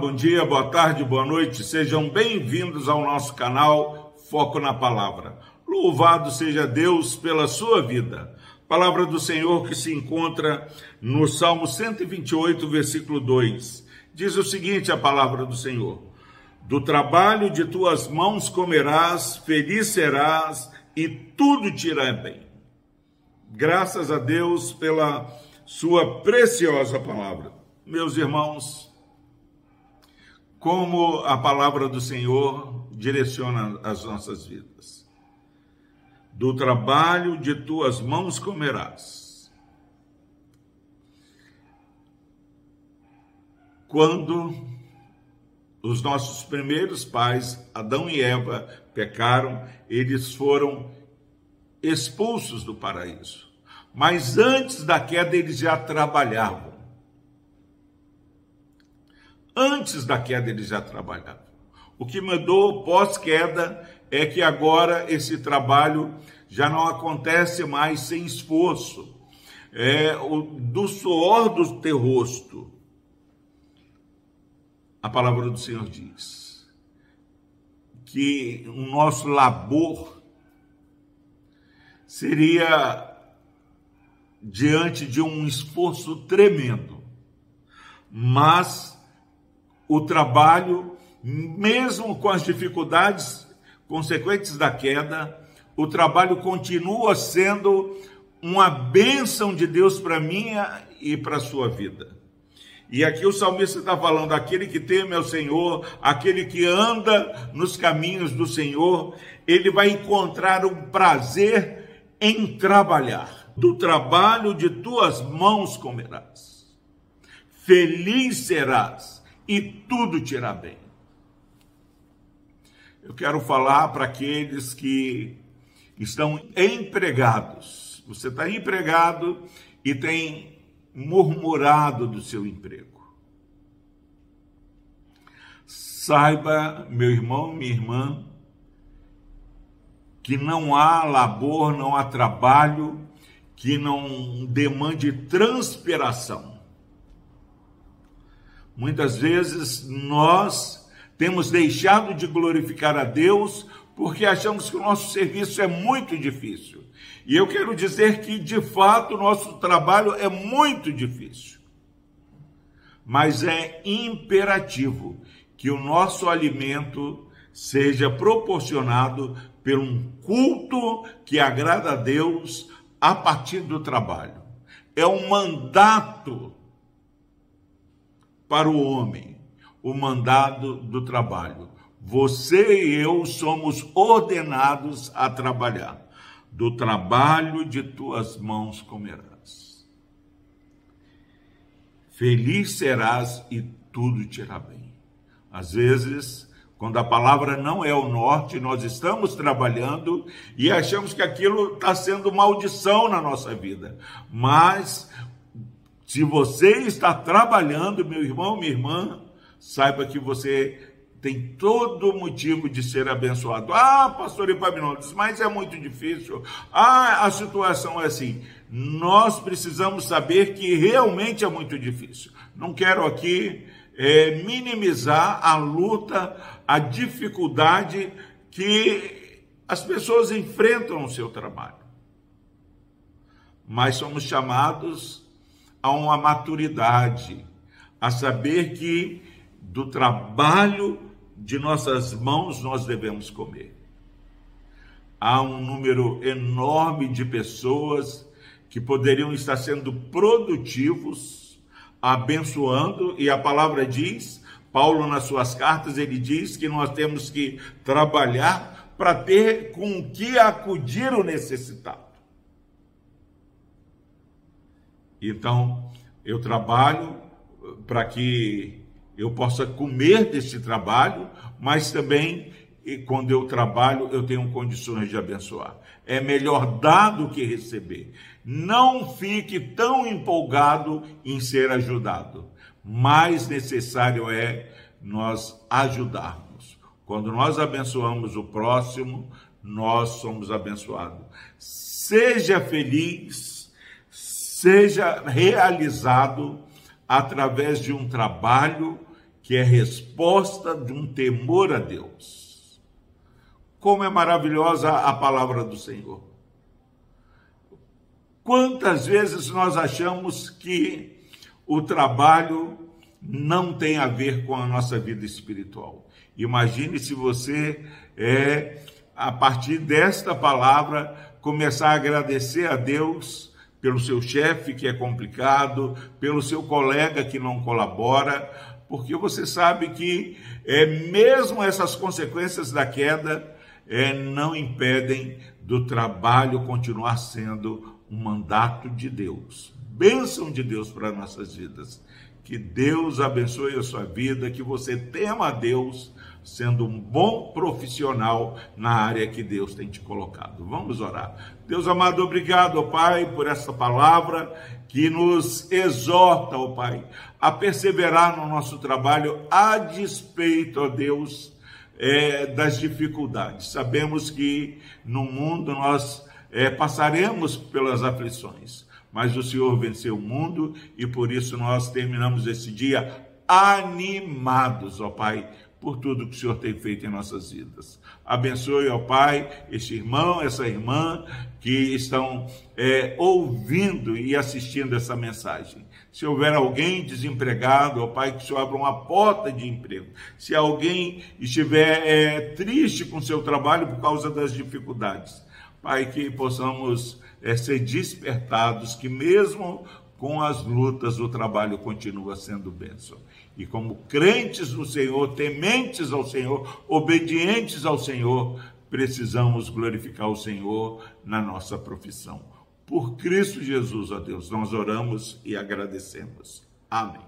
bom dia, boa tarde, boa noite. Sejam bem-vindos ao nosso canal Foco na Palavra. Louvado seja Deus pela sua vida. Palavra do Senhor que se encontra no Salmo 128, versículo 2. Diz o seguinte: a palavra do Senhor: Do trabalho de tuas mãos comerás, feliz serás e tudo te irá bem. Graças a Deus pela sua preciosa palavra. Meus irmãos, como a palavra do Senhor direciona as nossas vidas. Do trabalho de tuas mãos comerás. Quando os nossos primeiros pais, Adão e Eva, pecaram, eles foram expulsos do paraíso. Mas antes da queda, eles já trabalhavam. Antes da queda ele já trabalhava. O que mudou pós-queda é que agora esse trabalho já não acontece mais sem esforço. É, o, do suor do teu rosto. A palavra do Senhor diz que o nosso labor seria diante de um esforço tremendo, mas o trabalho, mesmo com as dificuldades consequentes da queda, o trabalho continua sendo uma bênção de Deus para minha e para sua vida. E aqui o salmista está falando: aquele que teme ao Senhor, aquele que anda nos caminhos do Senhor, ele vai encontrar um prazer em trabalhar. Do trabalho de tuas mãos comerás. Feliz serás e tudo te irá bem. Eu quero falar para aqueles que estão empregados. Você está empregado e tem murmurado do seu emprego. Saiba, meu irmão, minha irmã, que não há labor, não há trabalho que não demande transpiração. Muitas vezes nós temos deixado de glorificar a Deus porque achamos que o nosso serviço é muito difícil. E eu quero dizer que, de fato, o nosso trabalho é muito difícil. Mas é imperativo que o nosso alimento seja proporcionado por um culto que agrada a Deus a partir do trabalho. É um mandato para o homem o mandado do trabalho. Você e eu somos ordenados a trabalhar. Do trabalho de tuas mãos comerás. Feliz serás e tudo te irá bem. Às vezes, quando a palavra não é o norte, nós estamos trabalhando e achamos que aquilo está sendo maldição na nossa vida. Mas se você está trabalhando, meu irmão, minha irmã, saiba que você tem todo motivo de ser abençoado. Ah, pastor Epaminondas, mas é muito difícil. Ah, a situação é assim. Nós precisamos saber que realmente é muito difícil. Não quero aqui é, minimizar a luta, a dificuldade que as pessoas enfrentam no seu trabalho. Mas somos chamados a uma maturidade, a saber que do trabalho de nossas mãos nós devemos comer. Há um número enorme de pessoas que poderiam estar sendo produtivos, abençoando, e a palavra diz, Paulo nas suas cartas, ele diz que nós temos que trabalhar para ter com que acudir o necessitado. Então, eu trabalho para que eu possa comer desse trabalho, mas também quando eu trabalho, eu tenho condições de abençoar. É melhor dar do que receber. Não fique tão empolgado em ser ajudado. Mais necessário é nós ajudarmos. Quando nós abençoamos o próximo, nós somos abençoados. Seja feliz seja realizado através de um trabalho que é resposta de um temor a Deus. Como é maravilhosa a palavra do Senhor. Quantas vezes nós achamos que o trabalho não tem a ver com a nossa vida espiritual? Imagine se você é a partir desta palavra começar a agradecer a Deus pelo seu chefe que é complicado, pelo seu colega que não colabora, porque você sabe que é, mesmo essas consequências da queda é, não impedem do trabalho continuar sendo um mandato de Deus, bênção de Deus para nossas vidas. Que Deus abençoe a sua vida, que você tema a Deus, sendo um bom profissional na área que Deus tem te colocado. Vamos orar. Deus amado, obrigado, ó Pai, por essa palavra que nos exorta, ó Pai, a perseverar no nosso trabalho a despeito, ó Deus, é, das dificuldades. Sabemos que no mundo nós é, passaremos pelas aflições, mas o Senhor venceu o mundo e por isso nós terminamos esse dia animados, ó Pai, por tudo que o Senhor tem feito em nossas vidas. Abençoe, ó Pai, este irmão, essa irmã que estão é, ouvindo e assistindo essa mensagem. Se houver alguém desempregado, ó Pai, que o Senhor abra uma porta de emprego. Se alguém estiver é, triste com seu trabalho por causa das dificuldades, Pai, que possamos é, ser despertados, que mesmo com as lutas, o trabalho continua sendo bênção. E como crentes no Senhor, tementes ao Senhor, obedientes ao Senhor, precisamos glorificar o Senhor na nossa profissão. Por Cristo Jesus, ó Deus, nós oramos e agradecemos. Amém.